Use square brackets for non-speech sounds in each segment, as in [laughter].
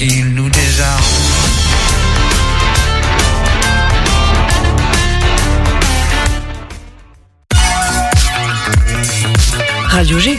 qu'il nous désarme. Radio G.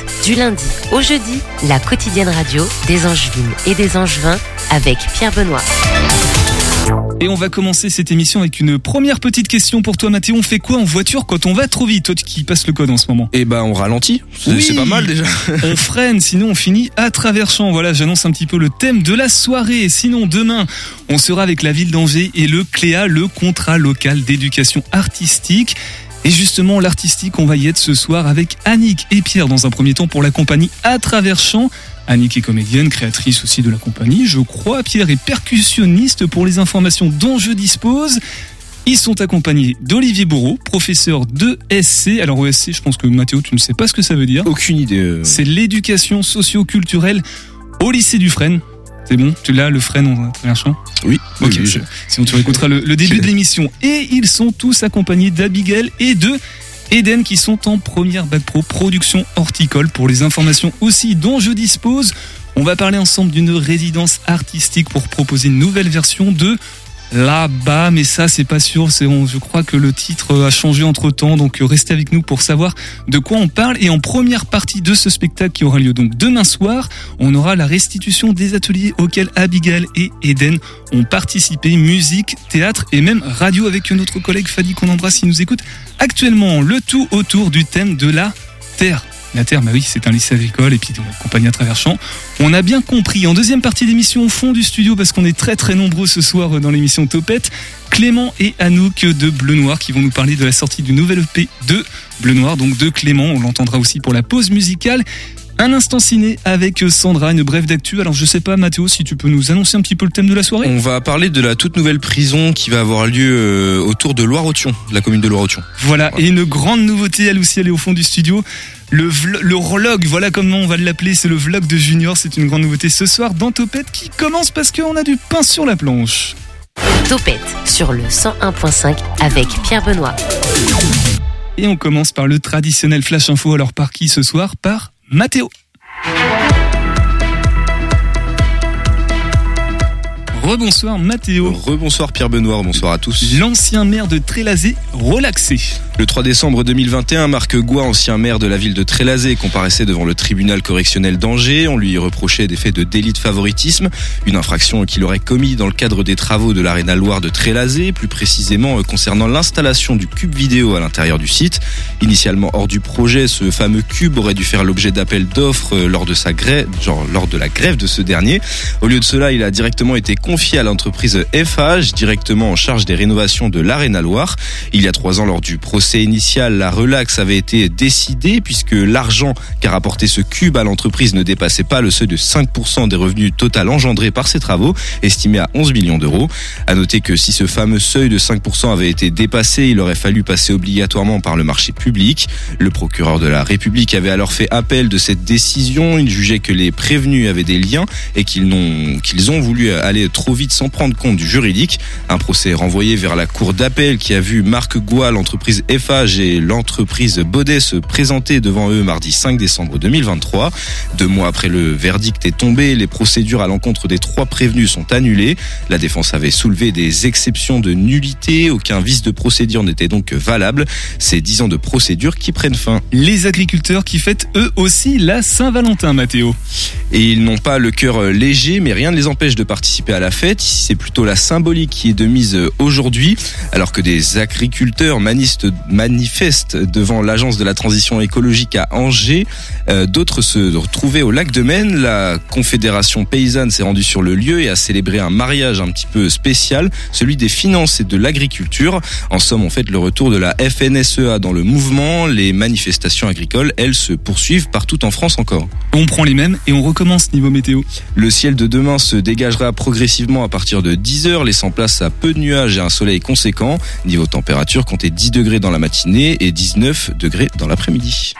du lundi au jeudi, la quotidienne radio des Angevines et des Angevins avec Pierre Benoît. Et on va commencer cette émission avec une première petite question pour toi Mathéo. On fait quoi en voiture quand on va trop vite Toi qui passes le code en ce moment? Eh ben on ralentit, c'est Oui. c'est pas mal déjà. [laughs] On freine, sinon on finit à travers champ. Voilà, j'annonce un petit peu le thème de la soirée. Sinon, demain, on sera avec la ville d'Angers et le CLÉA, le contrat local d'éducation artistique. Et justement, l'artistique, on va y être ce soir avec Annick et Pierre dans un premier temps pour la compagnie à travers champ. Annick est comédienne, créatrice aussi de la compagnie, je crois. Pierre est percussionniste pour les informations dont je dispose. Ils sont accompagnés d'Olivier Bourreau, professeur de SC. Alors ESC, je pense que Mathéo, tu ne sais pas ce que ça veut dire. Aucune idée. euh. C'est l'éducation socio-culturelle au lycée du Fresne. C'est bon, tu l'as, le Fresne en travers champ Oui. Ok, oui, je- sinon tu réécouteras le, le début de l'émission. Et ils sont tous accompagnés d'Abigail et de Eden qui sont en première bac pro production horticole. Pour les informations aussi dont je dispose, on va parler ensemble d'une résidence artistique pour proposer une nouvelle version de là-bas, mais ça c'est pas sûr. Je crois que le titre a changé entre temps, donc euh, restez avec nous pour savoir de quoi on parle. Et en première partie de ce spectacle qui aura lieu donc demain soir, on aura la restitution des ateliers auxquels Abigail et Eden ont participé, musique, théâtre et même radio avec notre collègue Fadi qu'on embrasse s'il nous écoute. Actuellement, le tout autour du thème de la Terre. La Terre, bah oui, c'est un lycée agricole et puis de la compagnie à travers champs. On a bien compris. En deuxième partie d'émission, au fond du studio, parce qu'on est très très nombreux ce soir dans l'émission Topette, Clément et Anouk de Bleu Noir qui vont nous parler de la sortie du nouvel EP de Bleu Noir, donc de Clément. On l'entendra aussi pour la pause musicale. Un instant ciné avec Sandra, une brève d'actu. Alors je sais pas Mathéo si tu peux nous annoncer un petit peu le thème de la soirée. On va parler de la toute nouvelle prison qui va avoir lieu euh, autour de Loire-Othion, de la commune de Loire-Othion. Voilà, et une grande nouveauté, elle aussi, elle est au fond du studio. Le, le vlog, voilà comment on va l'appeler, c'est le vlog de Junior, c'est une grande nouveauté ce soir dans Topette qui commence parce qu'on a du pain sur la planche. Topette sur le 101.5 avec Pierre Benoît. Et on commence par le traditionnel flash info, alors par qui ce soir? Par Mathéo. Rebonsoir Mathéo. Rebonsoir Pierre Benoît, bonsoir à tous. L'ancien maire de Trélazé relaxé. Le 3 décembre 2021, Marc Goua, ancien maire de la ville de Trélazé, comparaissait devant le tribunal correctionnel d'Angers. On lui reprochait des faits de délit de favoritisme, une infraction qu'il aurait commis dans le cadre des travaux de l'Arena Loire de Trélazé, plus précisément euh, concernant l'installation du cube vidéo à l'intérieur du site. Initialement hors du projet, ce fameux cube aurait dû faire l'objet d'appels d'offres euh, lors de sa grève, genre lors de la grève de ce dernier. Au lieu de cela, il a directement été confié à l'entreprise FH, directement en charge des rénovations de l'Arena Loire. Il y a trois ans, lors du procès initial, la relax avait été décidée puisque l'argent qu'a rapporté ce cube à l'entreprise ne dépassait pas le seuil de 5% des revenus total engendrés par ces travaux, estimé à 11 millions d'euros. À noter que si ce fameux seuil de 5% avait été dépassé, il aurait fallu passer obligatoirement par le marché public. Le procureur de la République avait alors fait appel de cette décision. Il jugeait que les prévenus avaient des liens et qu'ils n'ont, qu'ils ont voulu aller trop vite sans prendre compte du juridique. Un procès renvoyé vers la cour d'appel qui a vu Marc Goua, l'entreprise FH et l'entreprise Baudet se présenter devant eux mardi 5 décembre 2023. Deux mois après le verdict est tombé, les procédures à l'encontre des trois prévenus sont annulées. La défense avait soulevé des exceptions de nullité. Aucun vice de procédure n'était donc valable. C'est dix ans de procédure qui prennent fin. Les agriculteurs qui fêtent eux aussi la Saint-Valentin, Mathéo. Et ils n'ont pas le cœur léger, mais rien ne les empêche de participer à la la fête. Ici, c'est plutôt la symbolique qui est de mise aujourd'hui, alors que des agriculteurs manifestent devant l'agence de la transition écologique à Angers. Euh, d'autres se retrouvaient au lac de Maine. La Confédération paysanne s'est rendue sur le lieu et a célébré un mariage un petit peu spécial, celui des finances et de l'agriculture. En somme, en fait, le retour de la FNSEA dans le mouvement. Les manifestations agricoles, elles, se poursuivent partout en France encore. On prend les mêmes et on recommence niveau météo. Le ciel de demain se dégagera progressivement à partir de 10 heures, laissant place à peu de nuages et un soleil conséquent. Niveau température, comptez 10 degrés dans la matinée et 19 degrés dans l'après-midi.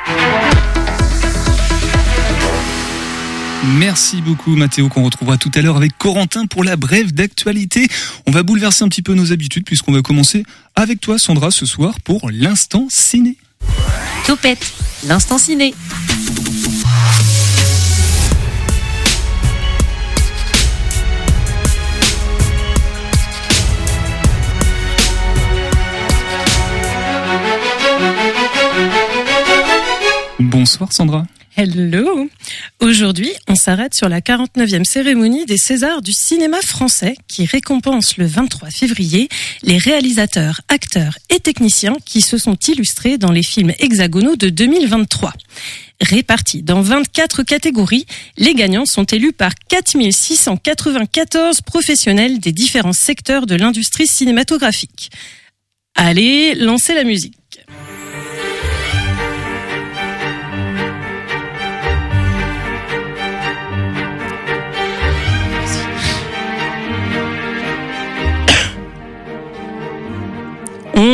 Merci beaucoup Mathéo qu'on retrouvera tout à l'heure avec Corentin pour la brève d'actualité. On va bouleverser un petit peu nos habitudes puisqu'on va commencer avec toi Sandra ce soir pour l'instant ciné. Topette, l'instant ciné. Bonsoir Sandra. Hello Aujourd'hui, on s'arrête sur la 49e cérémonie des Césars du cinéma français qui récompense le 23 février les réalisateurs, acteurs et techniciens qui se sont illustrés dans les films hexagonaux de 2023. Répartis dans 24 catégories, les gagnants sont élus par 4694 professionnels des différents secteurs de l'industrie cinématographique. Allez, lancez la musique.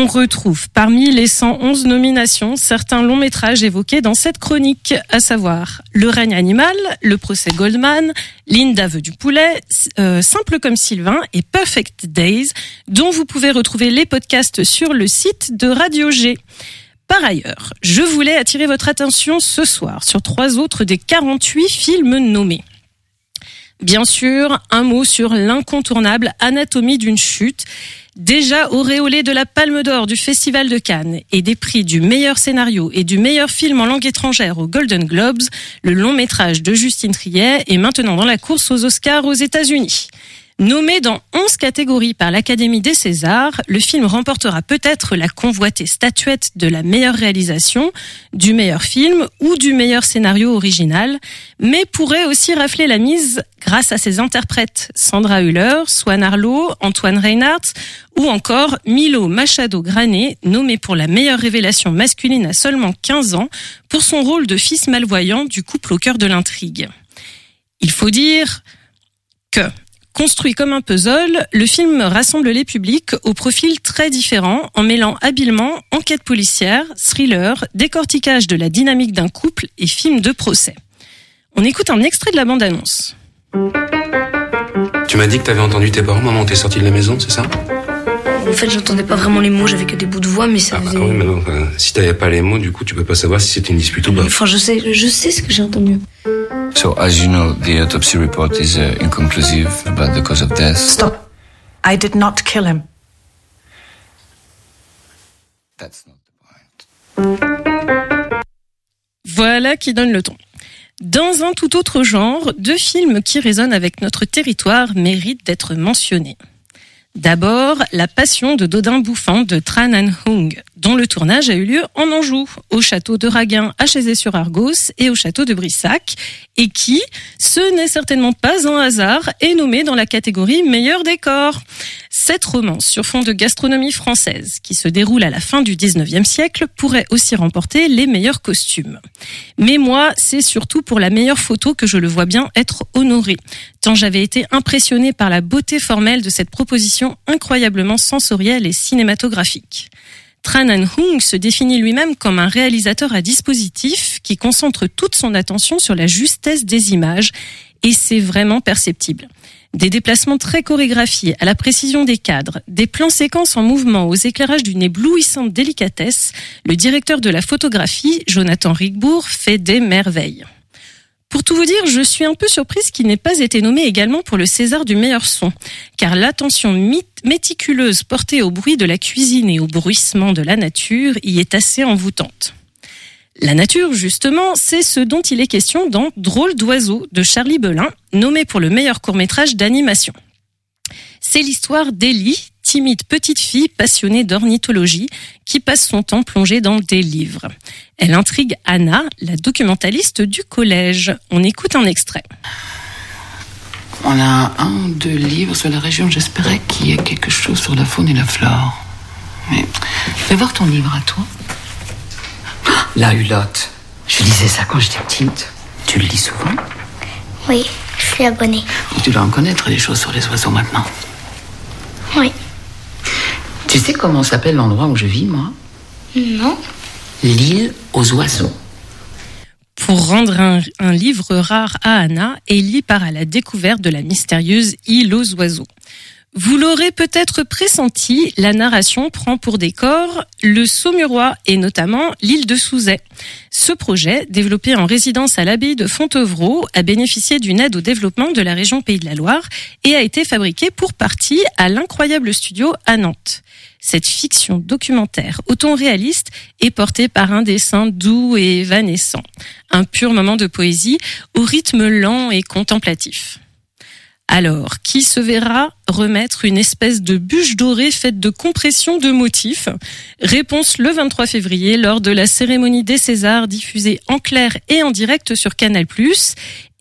On retrouve parmi les 111 nominations certains longs métrages évoqués dans cette chronique, à savoir Le règne animal, Le procès Goldman, Linda veut du poulet, euh, Simple comme Sylvain et Perfect Days, dont vous pouvez retrouver les podcasts sur le site de Radio G. Par ailleurs, je voulais attirer votre attention ce soir sur trois autres des 48 films nommés. Bien sûr, un mot sur l'incontournable Anatomie d'une chute Déjà auréolé de la Palme d'Or du Festival de Cannes et des prix du meilleur scénario et du meilleur film en langue étrangère aux Golden Globes, le long métrage de Justine Triet est maintenant dans la course aux Oscars aux États-Unis. Nommé dans 11 catégories par l'Académie des Césars, le film remportera peut-être la convoitée statuette de la meilleure réalisation, du meilleur film ou du meilleur scénario original, mais pourrait aussi rafler la mise grâce à ses interprètes Sandra Hüller, Swan Arlo, Antoine Reinhardt ou encore Milo Machado Grané, nommé pour la meilleure révélation masculine à seulement 15 ans pour son rôle de fils malvoyant du couple au cœur de l'intrigue. Il faut dire que Construit comme un puzzle, le film rassemble les publics au profil très différents en mêlant habilement enquête policière, thriller, décortiquage de la dynamique d'un couple et film de procès. On écoute un extrait de la bande-annonce. Tu m'as dit que t'avais entendu tes parents moment t'es sorti de la maison, c'est ça? En fait, j'entendais pas vraiment les mots, j'avais que des bouts de voix, mais ça ah bah faisait... oui, mais non, enfin, si t'avais pas les mots, du coup, tu peux pas savoir si c'était une dispute ou pas. Enfin, je sais, je sais ce que j'ai entendu. So, as you know, the autopsy report is uh, inconclusive about the cause of death. Stop. I did not kill him. That's not the point. Voilà qui donne le ton. Dans un tout autre genre, deux films qui résonnent avec notre territoire méritent d'être mentionnés. D'abord, La Passion de Dodin Bouffant de Tran Anh Hung, dont le tournage a eu lieu en Anjou, au château de Raguin à Chazé-sur-Argos et au château de Brissac, et qui, ce n'est certainement pas un hasard, est nommé dans la catégorie meilleur décor. Cette romance sur fond de gastronomie française, qui se déroule à la fin du 19e siècle, pourrait aussi remporter les meilleurs costumes. Mais moi, c'est surtout pour la meilleure photo que je le vois bien être honoré, tant j'avais été impressionné par la beauté formelle de cette proposition incroyablement sensorielle et cinématographique. Tran Anh Hung se définit lui-même comme un réalisateur à dispositif qui concentre toute son attention sur la justesse des images et c'est vraiment perceptible. Des déplacements très chorégraphiés à la précision des cadres, des plans séquences en mouvement aux éclairages d'une éblouissante délicatesse, le directeur de la photographie, Jonathan Rigbourg, fait des merveilles. Pour tout vous dire, je suis un peu surprise qu'il n'ait pas été nommé également pour le César du meilleur son, car l'attention méticuleuse portée au bruit de la cuisine et au bruissement de la nature y est assez envoûtante. La nature, justement, c'est ce dont il est question dans Drôle d'oiseau de Charlie Belin, nommé pour le meilleur court-métrage d'animation. C'est l'histoire d'Ellie, timide petite fille passionnée d'ornithologie qui passe son temps plongée dans des livres. Elle intrigue Anna, la documentaliste du collège. On écoute un extrait. On a un, deux livres sur la région. J'espérais qu'il y ait quelque chose sur la faune et la flore. Mais fais voir ton livre à toi. La hulotte. Je lisais ça quand j'étais petite. Tu le lis souvent? Oui, je suis abonnée. Tu dois en connaître des choses sur les oiseaux maintenant. Oui. Tu sais comment s'appelle l'endroit où je vis, moi? Non. L'île aux oiseaux. Pour rendre un, un livre rare à Anna, Ellie part à la découverte de la mystérieuse île aux oiseaux. Vous l'aurez peut-être pressenti, la narration prend pour décor le Saumurois et notamment l'île de Souzet. Ce projet, développé en résidence à l'abbaye de Fontevraud, a bénéficié d'une aide au développement de la région Pays de la Loire et a été fabriqué pour partie à l'incroyable studio à Nantes. Cette fiction documentaire au ton réaliste est portée par un dessin doux et évanescent. Un pur moment de poésie au rythme lent et contemplatif. Alors, qui se verra remettre une espèce de bûche dorée faite de compression de motifs Réponse le 23 février lors de la cérémonie des Césars diffusée en clair et en direct sur Canal+.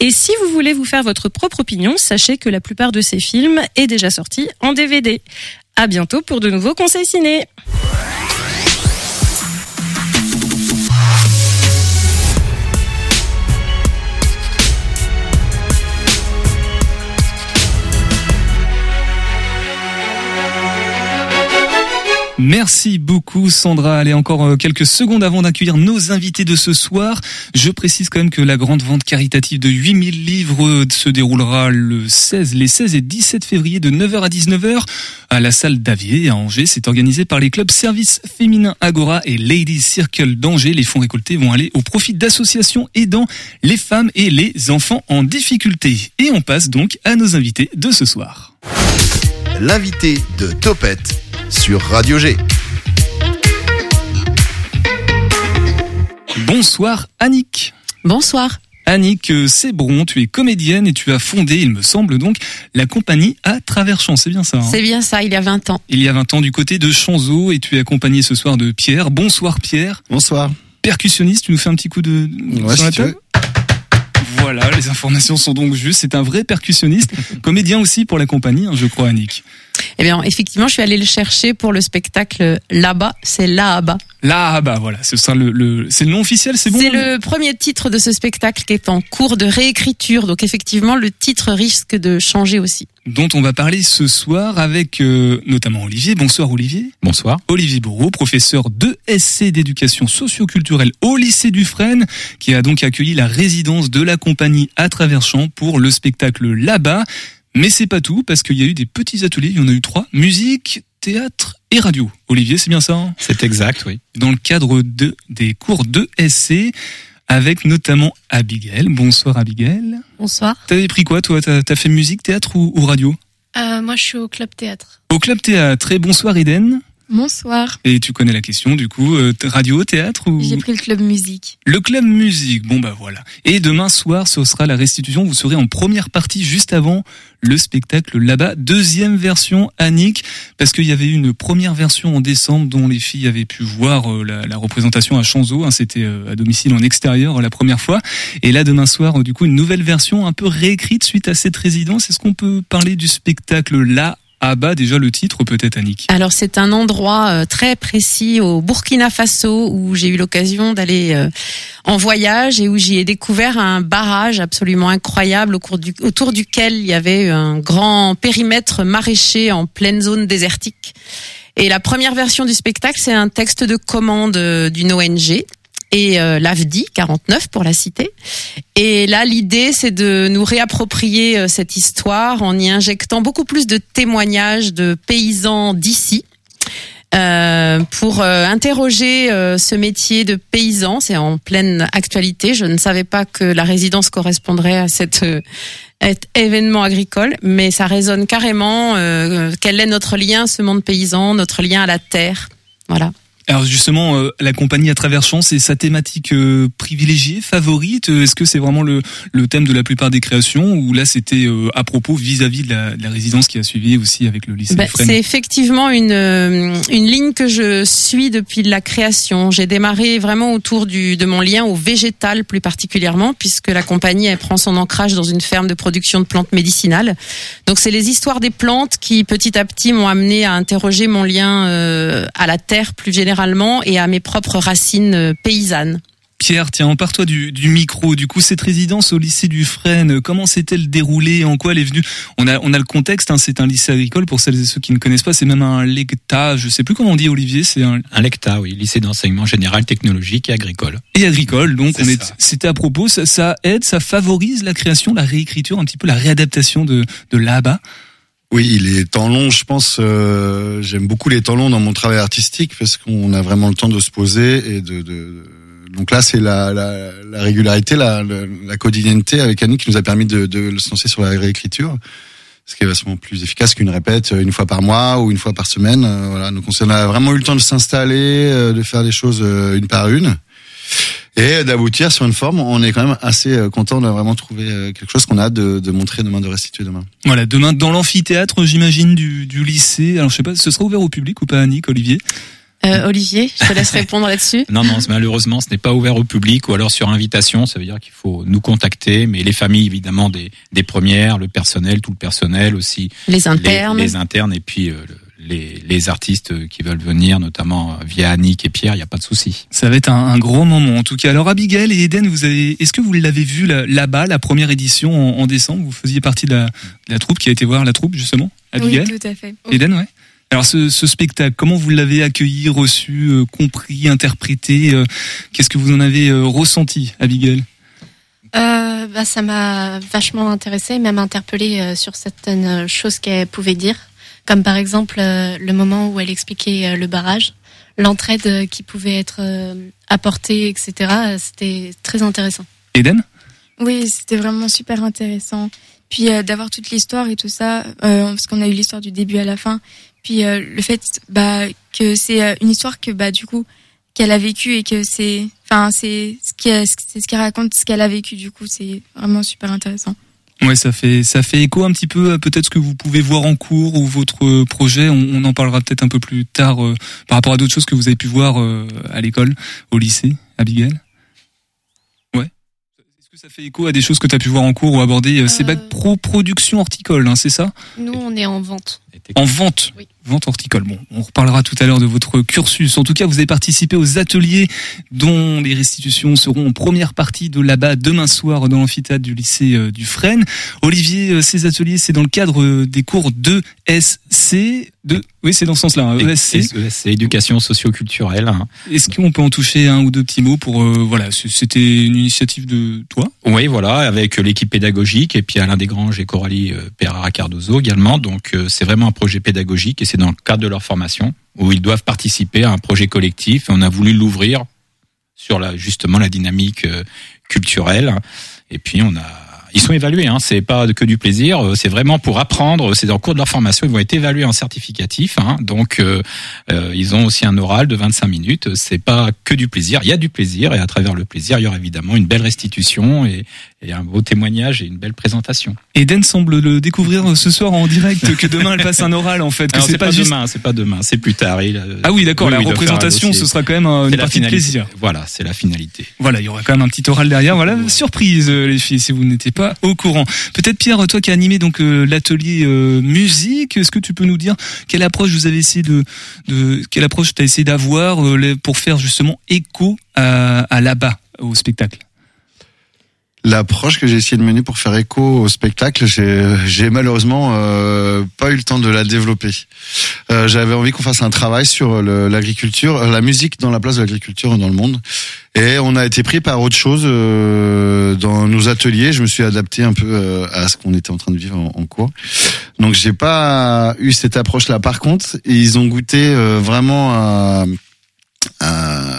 Et si vous voulez vous faire votre propre opinion, sachez que la plupart de ces films est déjà sorti en DVD. À bientôt pour de nouveaux conseils ciné. Merci beaucoup Sandra. Allez, encore euh, quelques secondes avant d'accueillir nos invités de ce soir. Je précise quand même que la grande vente caritative de 8000 livres euh, se déroulera le 16, les 16 et 17 février de 9h à 19h à la salle d'Avier à Angers. C'est organisé par les clubs Service Féminin Agora et Ladies Circle d'Angers. Les fonds récoltés vont aller au profit d'associations aidant les femmes et les enfants en difficulté. Et on passe donc à nos invités de ce soir. L'invité de Topette sur Radio G. Bonsoir Annick. Bonsoir. Annick Sébron, tu es comédienne et tu as fondé, il me semble donc, la compagnie à travers champs. C'est bien ça hein C'est bien ça, il y a 20 ans. Il y a 20 ans du côté de Chanzeau et tu es accompagné ce soir de Pierre. Bonsoir Pierre. Bonsoir. Percussionniste, tu nous fais un petit coup de, Ouais, sur la si tu table Voilà, les informations sont donc justes. C'est un vrai percussionniste, [laughs] comédien aussi pour la compagnie, hein, je crois, Annick. Eh bien, effectivement, je suis allée le chercher pour le spectacle là-bas. C'est là-bas. Là, bah voilà, ce sera le, le c'est le nom officiel, c'est bon C'est le premier titre de ce spectacle qui est en cours de réécriture. Donc, effectivement, le titre risque de changer aussi. dont on va parler ce soir avec euh, notamment Olivier. Bonsoir Olivier. Bonsoir. Olivier Bourreau, professeur de SC d'éducation socioculturelle au lycée du Fresne, qui a donc accueilli la résidence de la compagnie à travers champs pour le spectacle là-bas. Mais c'est pas tout, parce qu'il y a eu des petits ateliers, il y en a eu trois, musique, théâtre et radio. Olivier, c'est bien ça hein? C'est exact, oui. Dans le cadre de, des cours de SC, avec notamment Abigail. Bonsoir Abigail. Bonsoir. T'avais pris quoi toi? T'as as fait musique, théâtre ou, ou radio? Euh, moi, je suis au club théâtre. Au club théâtre. Et bonsoir Eden. Bonsoir. Et tu connais la question du coup, euh, radio, théâtre ou J'ai pris le club musique. Le club musique. Bon bah voilà. Et demain soir, ce sera la restitution. Vous serez en première partie juste avant le spectacle là-bas. Deuxième version, Annick, parce qu'il y avait eu une première version en décembre dont les filles avaient pu voir euh, la, la représentation à Chanzeau. hein. C'était euh, à domicile en extérieur la première fois. Et là, demain soir, du coup, une nouvelle version un peu réécrite suite à cette résidence. Est-ce qu'on peut parler du spectacle là bas déjà le titre peut-être Annick? Alors c'est un endroit euh, très précis au Burkina Faso où j'ai eu l'occasion d'aller euh, en voyage et où j'y ai découvert un barrage absolument incroyable du- autour duquel il y avait un grand périmètre maraîcher en pleine zone désertique. Et la première version du spectacle, c'est un texte de commande euh, d'une ONG et euh, l'AFDI 49 pour la citer. Et là, l'idée, c'est de nous réapproprier euh, cette histoire en y injectant beaucoup plus de témoignages de paysans d'ici. euh, pour euh, interroger euh, ce métier de paysan, c'est en pleine actualité. Je ne savais pas que la résidence correspondrait à cet euh, événement agricole, mais ça résonne carrément. quel est notre lien ce monde paysan, notre lien à la terre, voilà. Alors justement, euh, la compagnie à travers champs, c'est sa thématique euh, privilégiée, favorite. Euh, Est-ce que c'est vraiment le, le thème de la plupart des créations ou là c'était euh, à propos vis-à-vis de, la, de la résidence qui a suivi aussi avec le lycée Bah, c'est effectivement une euh, une ligne que je suis depuis la création. J'ai démarré vraiment autour du de mon lien au végétal plus particulièrement puisque la compagnie elle prend son ancrage dans une ferme de production de plantes médicinales. Donc c'est les histoires des plantes qui petit à petit m'ont amené à interroger mon lien euh, à la terre plus généralement et à mes propres racines euh, paysannes. Pierre, tiens, empare-toi du, du micro. Du coup, cette résidence au lycée du Fresne, comment s'est-elle déroulée? En quoi elle est venue? On a, on a le contexte. Hein, c'est un lycée agricole pour celles et ceux qui ne connaissent pas. C'est même un lecta. Je sais plus comment on dit, Olivier. C'est un Un lecta, oui, lycée d'enseignement général technologique et agricole. et agricole. Donc, on est. C'était à propos. Ça, ça aide, ça favorise la création, la réécriture, un petit peu la réadaptation de de là-bas? Oui, les temps longs, je pense, euh, j'aime beaucoup les temps longs dans mon travail artistique parce qu'on a vraiment le temps de se poser et de. de donc là, c'est la, la, la régularité, la, la, avec Annie qui nous a permis de, de se lancer sur la réécriture, ce qui est vachement plus efficace qu'une répète une fois par mois ou une fois par semaine. euh, Voilà, donc on a vraiment eu le temps de s'installer, euh, de faire les choses euh, une par une et d'aboutir sur une forme. On est quand même assez euh, content de vraiment trouver euh, quelque chose qu'on a hâte de, de montrer demain, de restituer demain. Voilà, demain dans l'amphithéâtre, j'imagine du, du lycée. Alors, je sais pas, ce sera ouvert au public ou pas, Annick, Olivier? Euh, Olivier, je te laisse répondre là-dessus. Non, non, malheureusement, ce n'est pas ouvert au public ou alors sur invitation. Ça veut dire qu'il faut nous contacter, mais les familles, évidemment, des, des premières, le personnel, tout le personnel aussi. Les internes. Les, les internes et puis euh, le- les, les artistes qui veulent venir, notamment euh, via Annick et Pierre, il n'y a pas de souci. Ça va être un, un gros moment en tout cas. Alors Abigail et Eden, vous avez, est-ce que vous l'avez vu là- là-bas, la première édition en, en décembre? Vous faisiez partie de la, de la troupe qui a été voir la troupe justement, Abigail? Oui, tout à fait. Eden, ouais. Alors ce, ce spectacle, comment vous l'avez accueilli, reçu, euh, compris, interprété euh, Qu'est-ce que vous en avez euh, ressenti, Abigail? Euh, bah, ça m'a vachement intéressée, même interpellée euh, sur certaines choses qu'elle pouvait dire, comme par exemple euh, le moment où elle expliquait euh, le barrage, l'entraide euh, qui pouvait être euh, apportée, etc. C'était très intéressant. Eden? Oui, c'était vraiment super intéressant. Puis euh, d'avoir toute l'histoire et tout ça, euh, parce qu'on a eu l'histoire du début à la fin. Puis euh, le fait bah, que c'est euh, une histoire que bah du coup qu'elle a vécue et que c'est, enfin c'est ce qui, c'est ce qui raconte ce qu'elle a vécu. Du coup, c'est vraiment super intéressant. Ouais, ça fait ça fait écho un petit peu à peut-être ce que vous pouvez voir en cours ou votre euh, projet. On, on en parlera peut-être un peu plus tard euh, par rapport à d'autres choses que vous avez pu voir euh, à l'école, au lycée, Abigail. Ouais. Est-ce que ça fait écho à des choses que tu as pu voir en cours ou aborder euh, C'est bac pro production horticole, hein, c'est ça? Nous, on est en vente. En vente? Vente horticole. Bon, on reparlera tout à l'heure de votre cursus. En tout cas, vous avez participé aux ateliers dont les restitutions seront en première partie de là-bas demain soir dans l'amphithéâtre du lycée euh, du Fresne. Olivier, euh, ces ateliers, c'est dans le cadre euh, des cours d'ESC. De... Oui, c'est dans ce sens-là. hein, ESC. C'est éducation socio-culturelle. hein. Est-ce qu'on peut en toucher un ou deux petits mots pour... euh, voilà, c'était une initiative de toi? Oui, voilà, avec l'équipe pédagogique et puis Alain Desgranges et Coralie Pereira Cardozo également. Donc c'est vraiment un projet pédagogique et c'est dans le cadre de leur formation où ils doivent participer à un projet collectif. On a voulu l'ouvrir sur justement la dynamique euh, culturelle. Et puis on a ils sont évalués, hein, c'est pas que du plaisir, euh, c'est vraiment pour apprendre, c'est en cours de leur formation, ils vont être évalués en certificatif, hein, donc euh, euh, ils ont aussi un oral de 25 minutes, c'est pas que du plaisir, il y a du plaisir. Et à travers le plaisir, il y aura évidemment une belle restitution et un beau témoignage et une belle présentation. Eden semble le découvrir ce soir en direct, que demain elle passe un oral en fait. que c'est pas, juste... demain, c'est pas demain, c'est plus tard. Il, euh, Ah oui, d'accord, la représentation, ce sera quand même euh, une partie de plaisir. Voilà, c'est la finalité. Voilà, il y aura quand même un petit oral derrière. Voilà, surprise euh, les filles, si vous n'étiez pas au courant. Peut-être Pierre, toi qui as animé donc euh, l'atelier euh, musique, est-ce que tu peux nous dire quelle approche vous avez essayé de, de quelle approche tu as essayé d'avoir euh, pour faire justement écho à, à là-bas au spectacle? L'approche que j'ai essayé de mener pour faire écho au spectacle, j'ai malheureusement euh, pas eu le temps de la développer. Euh, J'avais envie qu'on fasse un travail sur l'agriculture, la musique dans la place de l'agriculture dans le monde. Et on a été pris par autre chose euh, dans nos ateliers. Je me suis adapté un peu euh, à ce qu'on était en train de vivre en, en cours. Donc j'ai pas eu cette approche-là. Par contre, ils ont goûté euh, vraiment à, à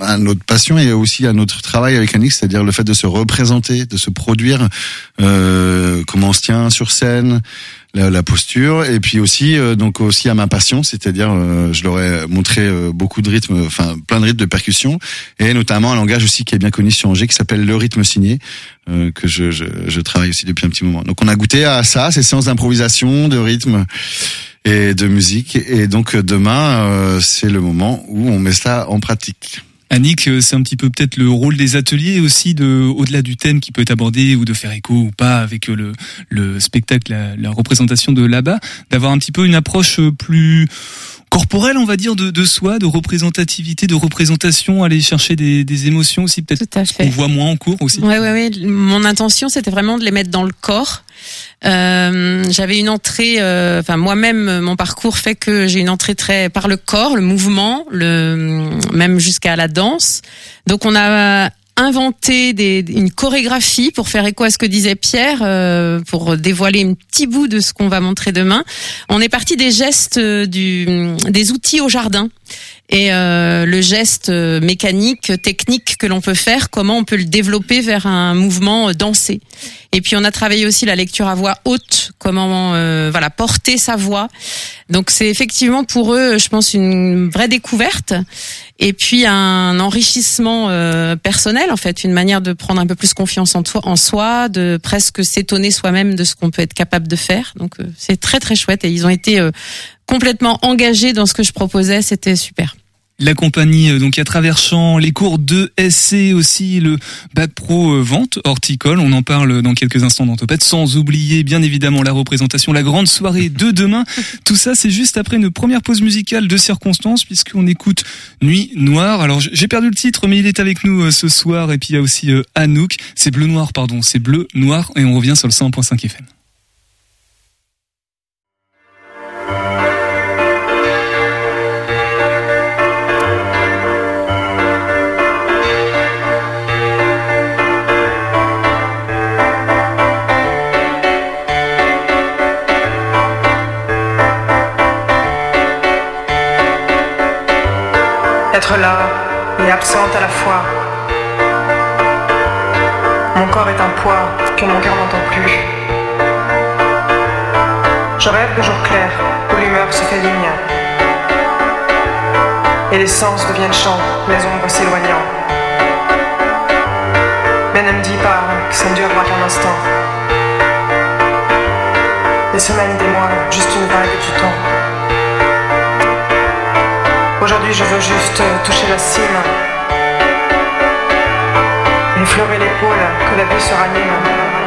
à notre passion et aussi à notre travail avec Annick, c'est-à-dire le fait de se représenter, de se produire, euh, comment on se tient sur scène, la, la posture, et puis aussi euh, donc aussi à ma passion, c'est-à-dire euh, je leur ai montré euh, beaucoup de rythmes, enfin plein de rythmes de percussion, et notamment un langage aussi qui est bien connu sur Angers qui s'appelle le rythme signé, euh, que je, je, je travaille aussi depuis un petit moment. Donc on a goûté à ça, ces séances d'improvisation, de rythme et de musique, et donc demain euh, c'est le moment où on met ça en pratique. Annick, euh, c'est un petit peu peut-être le rôle des ateliers aussi, de au-delà du thème qui peut être abordé ou de faire écho ou pas avec euh, le, le spectacle, la, la représentation de là-bas, d'avoir un petit peu une approche euh, plus corporelle, on va dire, de, de soi, de représentativité, de représentation, aller chercher des, des émotions aussi, peut-être qu'on voit moins en cours aussi. Ouais, ouais, ouais. Mon intention, c'était vraiment de les mettre dans le corps. Euh, j'avais une entrée, euh, enfin moi-même, mon parcours fait que j'ai une entrée très par le corps, le mouvement, le même jusqu'à la danse. Donc on a inventé des, une chorégraphie pour faire écho à ce que disait Pierre, euh, pour dévoiler un petit bout de ce qu'on va montrer demain. On est parti des gestes euh, des outils au jardin et euh, le geste euh, mécanique, technique que l'on peut faire, comment on peut le développer vers un mouvement euh, dansé. Et puis on a travaillé aussi la lecture à voix haute, comment euh, voilà porter sa voix. Donc c'est effectivement pour eux, je pense, une vraie découverte et puis un enrichissement euh, personnel en fait, une manière de prendre un peu plus confiance en, toi, en soi, de presque s'étonner soi-même de ce qu'on peut être capable de faire. Donc euh, c'est très très chouette et ils ont été complètement engagés dans ce que je proposais, c'était super. La compagnie euh, donc à travers champs, les cours de SC aussi, le bac pro euh, vente horticole, on en parle dans quelques instants dans Topette, sans oublier bien évidemment la représentation, la grande soirée de demain. [laughs] Tout ça c'est juste après une première pause musicale de circonstance puisqu'on écoute Nuit Noire. Alors j'ai perdu le titre mais il est avec nous euh, ce soir et puis il y a aussi Anouk, c'est bleu noir pardon, c'est bleu noir et on revient sur le 100.5 FM. Et absente à la fois. Mon corps est un poids que mon cœur n'entend plus. Je rêve de jours clairs où l'humeur se fait ligne. Et les sens deviennent chants, les ombres s'éloignant. Mais ne me dis pas que ça ne durera qu'un instant. Des semaines, des Je veux juste toucher la cime. Effleurer l'épaule, que la vue se ranime.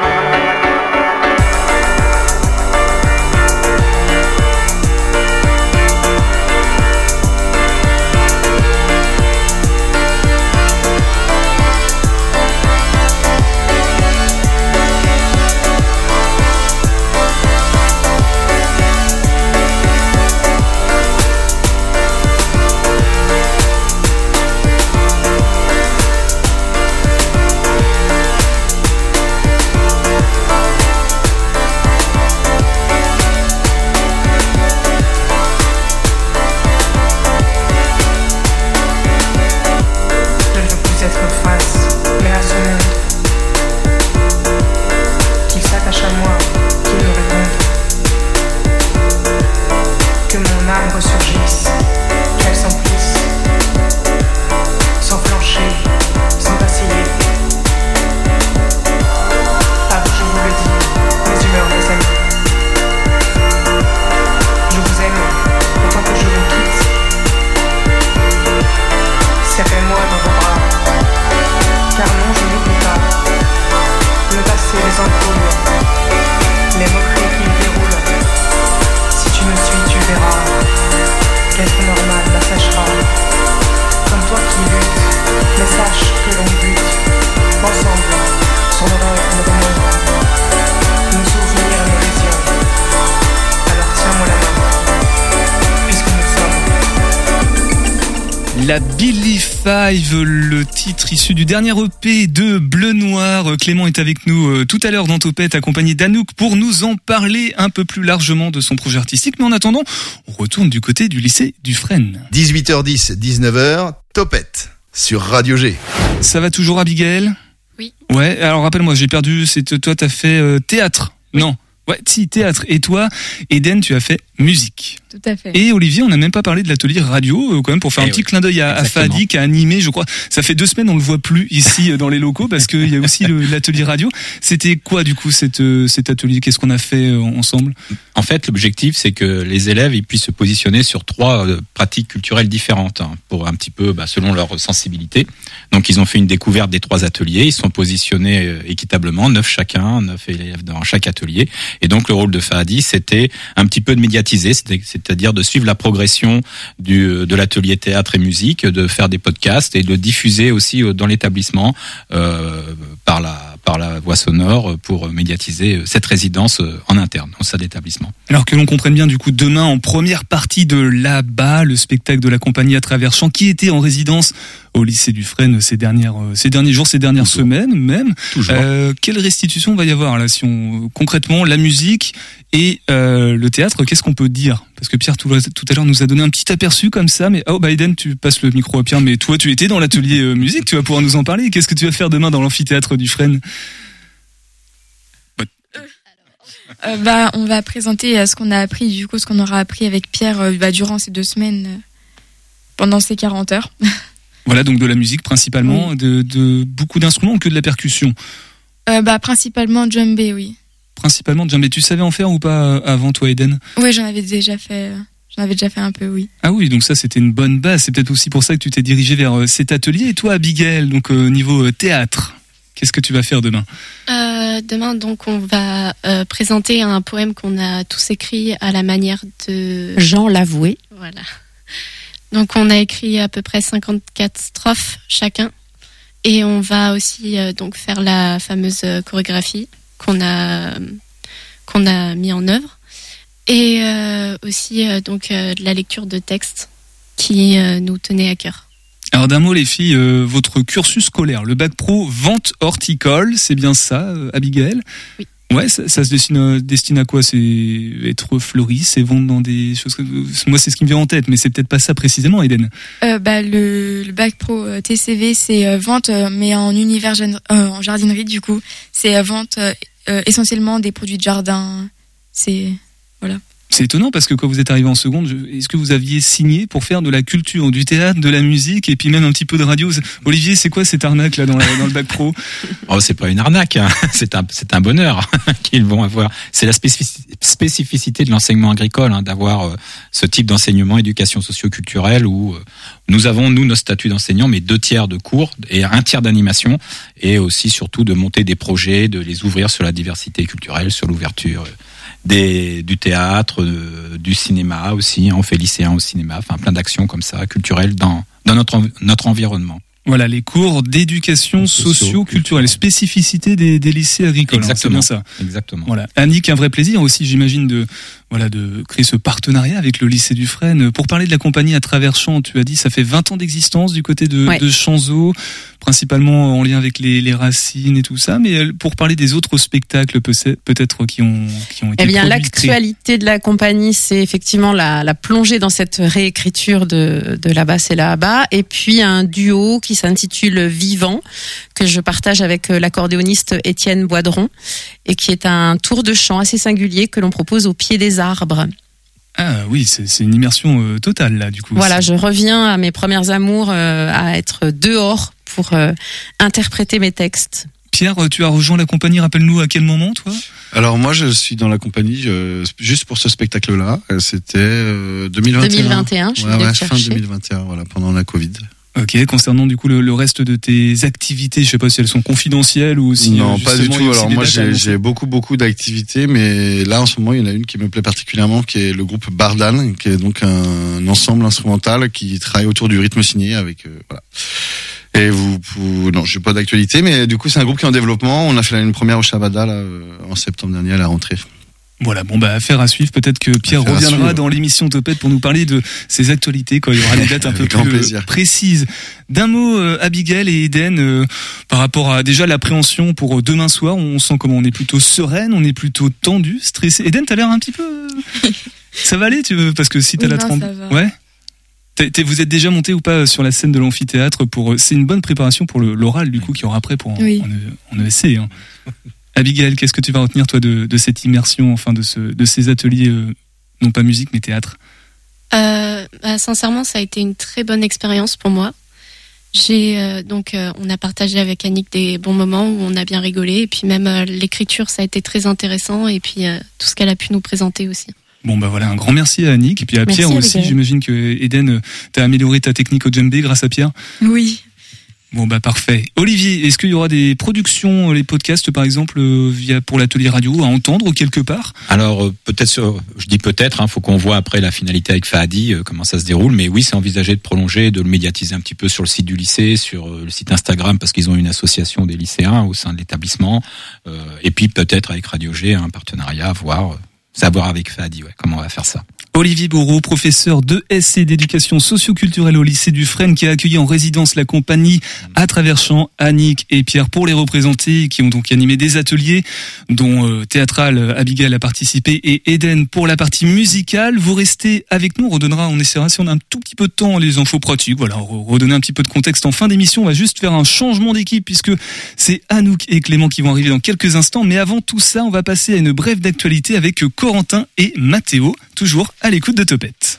La Billy Five, le titre issu du dernier EP de Bleu Noir. Clément est avec nous euh, tout à l'heure dans Topette, accompagné d'Anouk, pour nous en parler un peu plus largement de son projet artistique. Mais en attendant, on retourne du côté du lycée du Fresne. 18h10, 19h, Topette sur Radio G. Ça va toujours, Abigail? Oui. Ouais, alors rappelle-moi, j'ai perdu, c'est toi, t'as fait euh, théâtre? Non Ouais, si, théâtre. Et toi, Eden, tu as fait musique. Tout à fait. Et Olivier, on n'a même pas parlé de l'atelier radio, euh, quand même, pour faire Eh un petit clin d'œil à. Fadi qui a animé, je crois. Ça fait deux semaines, on le voit plus ici euh, dans les locaux parce qu'il y a aussi l'atelier radio. C'était quoi, du coup, cette, euh, cet atelier? Qu'est-ce qu'on a fait ensemble? En fait, l'objectif, c'est que les élèves ils puissent se positionner sur trois pratiques culturelles différentes, hein, pour un petit peu, bah, selon leur sensibilité. Donc, ils ont fait une découverte des trois ateliers. Ils sont positionnés équitablement, neuf chacun, neuf élèves dans chaque atelier. Et donc, le rôle de Fahadi, c'était un petit peu de médiatiser, c'est-à-dire de suivre la progression du, de l'atelier théâtre et musique, de faire des podcasts et de diffuser aussi euh, dans l'établissement euh, par la par la voie sonore pour médiatiser euh, cette résidence euh, en interne au sein de l'établissement. Alors que l'on comprenne bien, du coup, demain, en première partie de là-bas, le spectacle de la compagnie à travers champs, qui était en résidence au lycée du Fresne ces dernières, euh, ces derniers jours, ces dernières semaines même. Toujours. Euh, quelle restitution va y avoir là, si on concrètement la musique et euh, le théâtre, qu'est-ce qu'on peut dire? Parce que Pierre tout, tout à l'heure nous a donné un petit aperçu comme ça, mais oh Biden, tu passes le micro à Pierre, mais toi tu étais dans l'atelier [laughs] musique, tu vas pouvoir nous en parler. Qu'est-ce que tu vas faire demain dans l'amphithéâtre du Fresne Euh, bah, on va présenter euh, ce qu'on a appris, du coup, ce qu'on aura appris avec Pierre euh, bah, durant ces deux semaines, euh, pendant ces 40 heures. [laughs] Voilà, donc de la musique principalement, de, de beaucoup d'instruments ou que de la percussion Euh, bah, principalement djembé, oui. Principalement, mais tu savais en faire ou pas euh, avant toi, Eden? Oui, j'en avais déjà fait, euh, j'en avais déjà fait un peu, oui. Ah oui, donc ça c'était une bonne base. C'est peut-être aussi pour ça que tu t'es dirigé vers cet atelier. Et toi, Abigail, donc euh, niveau théâtre, qu'est-ce que tu vas faire demain? Euh, demain, donc, on va euh, présenter un poème qu'on a tous écrit à la manière de Jean l'avoué. Voilà. Donc, on a écrit à peu près 54 strophes chacun, et on va aussi euh, donc faire la fameuse euh, chorégraphie qu'on a qu'on a mis en œuvre, et euh, aussi donc de la lecture de textes qui nous tenait à cœur. Alors d'un mot, les filles, votre cursus scolaire, le bac pro vente horticole, c'est bien ça, Abigail? Oui. Ouais, ça, se destine, à quoi? C'est être fleuriste, c'est vendre dans des choses. Moi, c'est ce qui me vient en tête, mais c'est peut-être pas ça précisément, Eden. Euh, bah, le, le bac pro euh, TCV, c'est euh, vente, mais en univers en jardinerie, du coup. C'est vente essentiellement des produits de jardin. C'est. Voilà. C'est étonnant parce que quand vous êtes arrivé en seconde, est-ce que vous aviez signé pour faire de la culture, du théâtre, de la musique et puis même un petit peu de radio? Olivier, c'est quoi cette arnaque là dans, le bac pro? [laughs] Oh, c'est pas une arnaque, hein. [laughs] c'est un, bonheur [laughs] qu'ils vont avoir. C'est la spécifici- spécificité de l'enseignement agricole, hein, d'avoir euh, ce type d'enseignement, éducation socio-culturelle, où euh, nous avons, nous, nos statuts d'enseignants, mais deux tiers de cours et un tiers d'animation, et aussi surtout de monter des projets, de les ouvrir sur la diversité culturelle, sur l'ouverture euh, des, du théâtre, euh, du cinéma aussi. On fait lycéen au cinéma, enfin plein d'actions comme ça, culturelles, dans, dans notre, notre environnement. Voilà, les cours d'éducation socio-culturelle, spécificité des, des lycées agricoles. hein, bien ça. Exactement. Voilà. Annick, un vrai plaisir aussi, j'imagine, de voilà de créer ce partenariat avec le lycée du Fresne. Pour parler de la compagnie à travers Champs, tu as dit ça fait 20 ans d'existence du côté de, Ouais. de Chanzo, principalement en lien avec les, les racines et tout ça. Mais euh, pour parler des autres spectacles peut- peut-être qui ont qui ont été Eh bien, l'actualité de la compagnie, c'est effectivement la, la plongée dans cette réécriture de, de là-bas, c'est là-bas. Et puis, un duo qui s'intitule Vivant, que je partage avec euh, l'accordéoniste Étienne Boidron, et qui est un tour de chant assez singulier que l'on propose au pied des arbres. Ah oui, c'est une immersion euh, totale là du coup. Voilà, je reviens à mes premières amours, euh, à être dehors pour euh, interpréter mes textes. Pierre, tu as rejoint la compagnie. Rappelle-nous à quel moment, toi? Alors moi, je suis dans la compagnie euh, juste pour ce spectacle-là. C'était euh, 2021. 2021, je ouais, ouais, fin chercher. 2021, voilà, pendant la Covid. Ok, concernant du coup le, le reste de tes activités, je sais pas si elles sont confidentielles ou si non, euh, pas du tout. Alors moi, j'ai beaucoup, beaucoup d'activités, mais là, en ce moment, il y en a une qui me plaît particulièrement, qui est le groupe Bardan, qui est donc un ensemble instrumental qui travaille autour du rythme signé avec, euh, voilà. Et vous, vous non, j'ai pas d'actualité, mais du coup, c'est un groupe qui est en développement. On a fait une première au Shabada, là, euh, en septembre dernier, à la rentrée. Voilà, bon bah affaire à suivre. Peut-être que Pierre Affaire reviendra dans l'émission Topette pour nous parler de ses actualités quand il y aura des [laughs] dates un peu plus euh, plaisir. précises. D'un mot, euh, Abigail et Eden, euh, par rapport à déjà l'appréhension pour euh, demain soir, on sent comment on est plutôt sereine, on est plutôt tendu, stressé. Eden, t'as l'air un petit peu. [laughs] ça va aller, tu veux Parce que si t'as Oui, la trempe, ça va. ouais. T'es- t'es- vous êtes déjà monté ou pas sur la scène de l'amphithéâtre pour euh, C'est une bonne préparation pour l'oral du coup qu'il y aura après pour en, Oui. en, en ESC. Hein. [laughs] Abigail, qu'est-ce que tu vas retenir toi de, de cette immersion, enfin de, ce, de ces ateliers, euh, non pas musique mais théâtre? Euh, bah, sincèrement, ça a été une très bonne expérience pour moi. J'ai euh, donc euh, on a partagé avec Annick des bons moments où on a bien rigolé et puis même euh, l'écriture ça a été très intéressant et puis euh, tout ce qu'elle a pu nous présenter aussi. Bon bah voilà, un grand merci à Annick et puis à Merci, Pierre aussi. Abigail. J'imagine que Eden, t'as amélioré ta technique au djembé grâce à Pierre? Oui. Bon bah parfait. Olivier, est-ce qu'il y aura des productions, les podcasts par exemple, euh, via pour l'atelier radio à entendre quelque part? Alors euh, peut-être, je dis peut-être, hein, faut qu'on voit après la finalité avec Fahadi euh, comment ça se déroule. Mais oui, c'est envisagé de prolonger, de le médiatiser un petit peu sur le site du lycée, sur euh, le site Instagram parce qu'ils ont une association des lycéens au sein de l'établissement. Et puis peut-être avec Radio G, un partenariat, voir, savoir avec Fahadi, ouais, comment on va faire ça. Olivier Bourreau, professeur de SC d'éducation socioculturelle au lycée du Fresne, qui a accueilli en résidence la compagnie à travers champs, Annick et Pierre pour les représenter, qui ont donc animé des ateliers, dont euh, théâtral euh, Abigail a participé et Eden pour la partie musicale. Vous restez avec nous, on redonnera, on essaiera si on a un tout petit peu de temps les infos pratiques, voilà, re- redonner un petit peu de contexte en fin d'émission. On va juste faire un changement d'équipe puisque c'est Anouk et Clément qui vont arriver dans quelques instants. Mais avant tout ça, on va passer à une brève d'actualité avec euh, Corentin et Mathéo, toujours à l'écoute de Topette.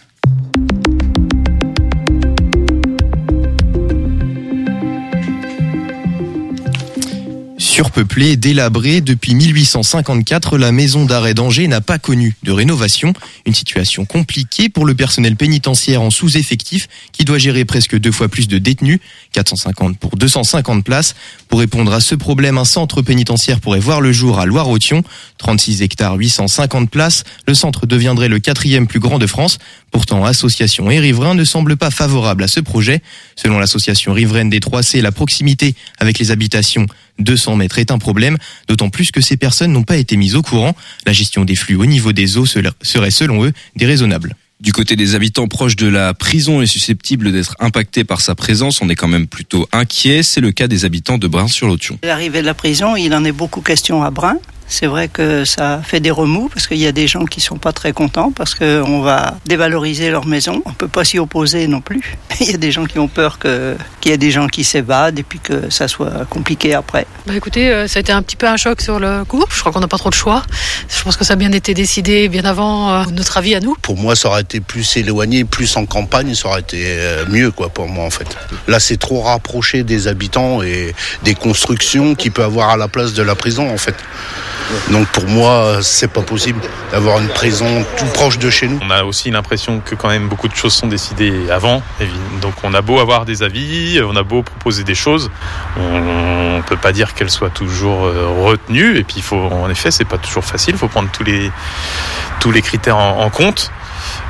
Surpeuplée, délabrée, depuis 1854, la maison d'arrêt d'Angers n'a pas connu de rénovation. Une situation compliquée pour le personnel pénitentiaire en sous-effectif qui doit gérer presque deux fois plus de détenus, 450 pour 250 places. Pour répondre à ce problème, un centre pénitentiaire pourrait voir le jour à Loire-Othion, 36 hectares, 850 places. Le centre deviendrait le quatrième plus grand de France. Pourtant, associations et riverains ne semblent pas favorables à ce projet. Selon l'association riveraine des 3C, la proximité avec les habitations 200 mètres est un problème, d'autant plus que ces personnes n'ont pas été mises au courant. La gestion des flux au niveau des eaux serait selon eux déraisonnable. Du côté des habitants proches de la prison et susceptibles d'être impactés par sa présence, on est quand même plutôt inquiet. C'est le cas des habitants de Brun-sur-Lotion. L'arrivée de la prison, il en est beaucoup question à Brun. C'est vrai que ça fait des remous parce qu'il y a des gens qui sont pas très contents parce qu'on va dévaloriser leur maison. On peut pas s'y opposer non plus. [laughs] Il y a des gens qui ont peur que- qu'il y ait des gens qui s'évadent et puis que ça soit compliqué après. Bah écoutez, euh, ça a été un petit peu un choc sur le coup. Je crois qu'on n'a pas trop de choix. Je pense que ça a bien été décidé bien avant euh, notre avis à nous. Pour moi, ça aurait été plus éloigné, plus en campagne, ça aurait été euh, mieux, quoi, pour moi, en fait. Là, c'est trop rapproché des habitants et des constructions qu'il peut avoir à la place de la prison, en fait. Donc, pour moi, c'est pas possible d'avoir une prison tout proche de chez nous. On a aussi l'impression que quand même beaucoup de choses sont décidées avant. Donc on a beau avoir des avis, on a beau proposer des choses, on peut pas dire qu'elles soient toujours euh, retenues. Et puis il faut, en effet, c'est pas toujours facile. Il faut prendre tous les tous les critères en, compte.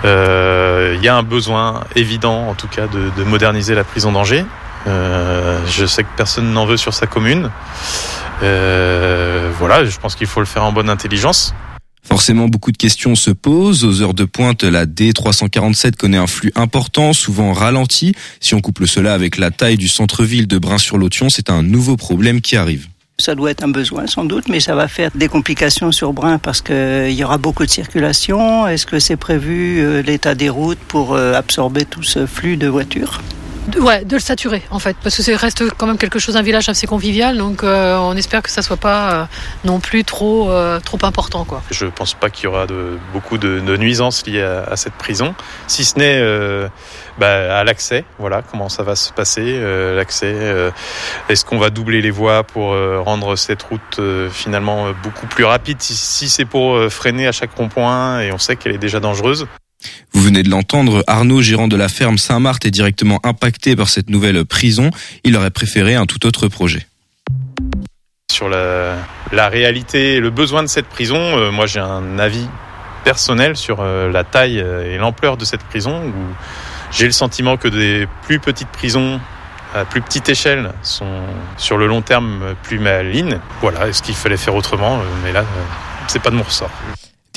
Euh, Il y a un besoin évident, en tout cas, de moderniser la prison d'Angers. Euh, je sais que personne n'en veut sur sa commune. Euh, voilà, je pense qu'il faut le faire en bonne intelligence. Forcément, beaucoup de questions se posent. Aux heures de pointe, la D347 connaît un flux important, souvent ralenti. Si on couple cela avec la taille du centre-ville de Brun-sur-Lotion, c'est un nouveau problème qui arrive. Ça doit être un besoin sans doute, mais ça va faire des complications sur Brun parce qu'il y aura beaucoup de circulation. Est-ce que c'est prévu euh, l'état des routes pour euh, absorber tout ce flux de voitures? Ouais, de le saturer en fait, parce que ça reste quand même quelque chose, un village assez convivial, donc euh, on espère que ça soit pas euh, non plus trop euh, trop important quoi. Je pense pas qu'il y aura de, beaucoup de, nuisances liées à, à cette prison, si ce n'est euh, bah, à l'accès. Voilà comment ça va se passer. euh, l'accès. euh, Est-ce qu'on va doubler les voies pour rendre cette route finalement beaucoup plus rapide Si, si c'est pour freiner à chaque rond-point et on sait qu'elle est déjà dangereuse? Vous venez de l'entendre, Arnaud, gérant de la ferme Saint-Marthe, est directement impacté par cette nouvelle prison. Il aurait préféré un tout autre projet. Sur la, réalité et le besoin de cette prison, euh, moi j'ai un avis personnel sur euh, la taille euh, et l'ampleur de cette prison j'ai le sentiment que des plus petites prisons à plus petite échelle sont sur le long terme plus malines. Voilà, est-ce qu'il fallait faire autrement Mais là, c'est pas de mon ressort.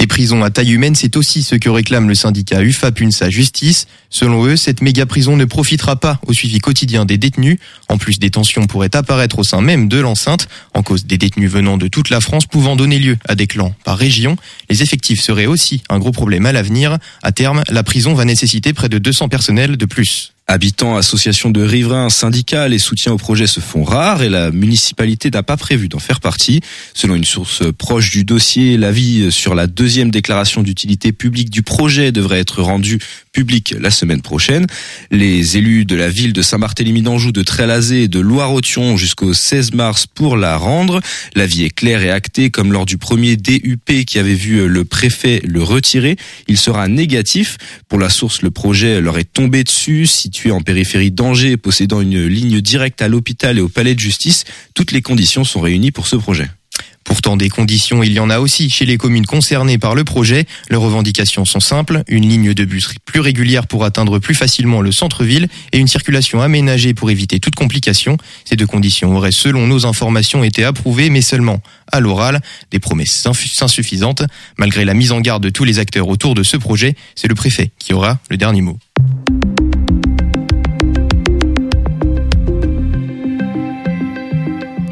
Des prisons à taille humaine, c'est aussi ce que réclame le syndicat UFAP UNSA Justice. Selon eux, cette méga prison ne profitera pas au suivi quotidien des détenus. En plus, des tensions pourraient apparaître au sein même de l'enceinte, en cause des détenus venant de toute la France pouvant donner lieu à des clans par région. Les effectifs seraient aussi un gros problème à l'avenir. À terme, la prison va nécessiter près de 200 personnels de plus. Habitants, associations de riverains, syndicats, les soutiens au projet se font rares et la municipalité n'a pas prévu d'en faire partie. Selon une source proche du dossier, l'avis sur la deuxième déclaration d'utilité publique du projet devrait être rendu public la semaine prochaine. Les élus de la ville de Saint-Barthélemy d'Anjou, de Trélazé et de Loire-Othion jusqu'au 16 mars pour la rendre. L'avis est clair et acté comme lors du premier DUP qui avait vu le préfet le retirer. Il sera négatif. Pour la source, le projet leur est tombé dessus. Situé en périphérie d'Angers, possédant une ligne directe à l'hôpital et au palais de justice, toutes les conditions sont réunies pour ce projet. Pourtant, des conditions, il y en a aussi chez les communes concernées par le projet. Les revendications sont simples, une ligne de bus plus régulière pour atteindre plus facilement le centre-ville et une circulation aménagée pour éviter toute complication. Ces deux conditions auraient, selon nos informations, été approuvées, mais seulement à l'oral, des promesses insuffisantes. Malgré la mise en garde de tous les acteurs autour de ce projet, c'est le préfet qui aura le dernier mot.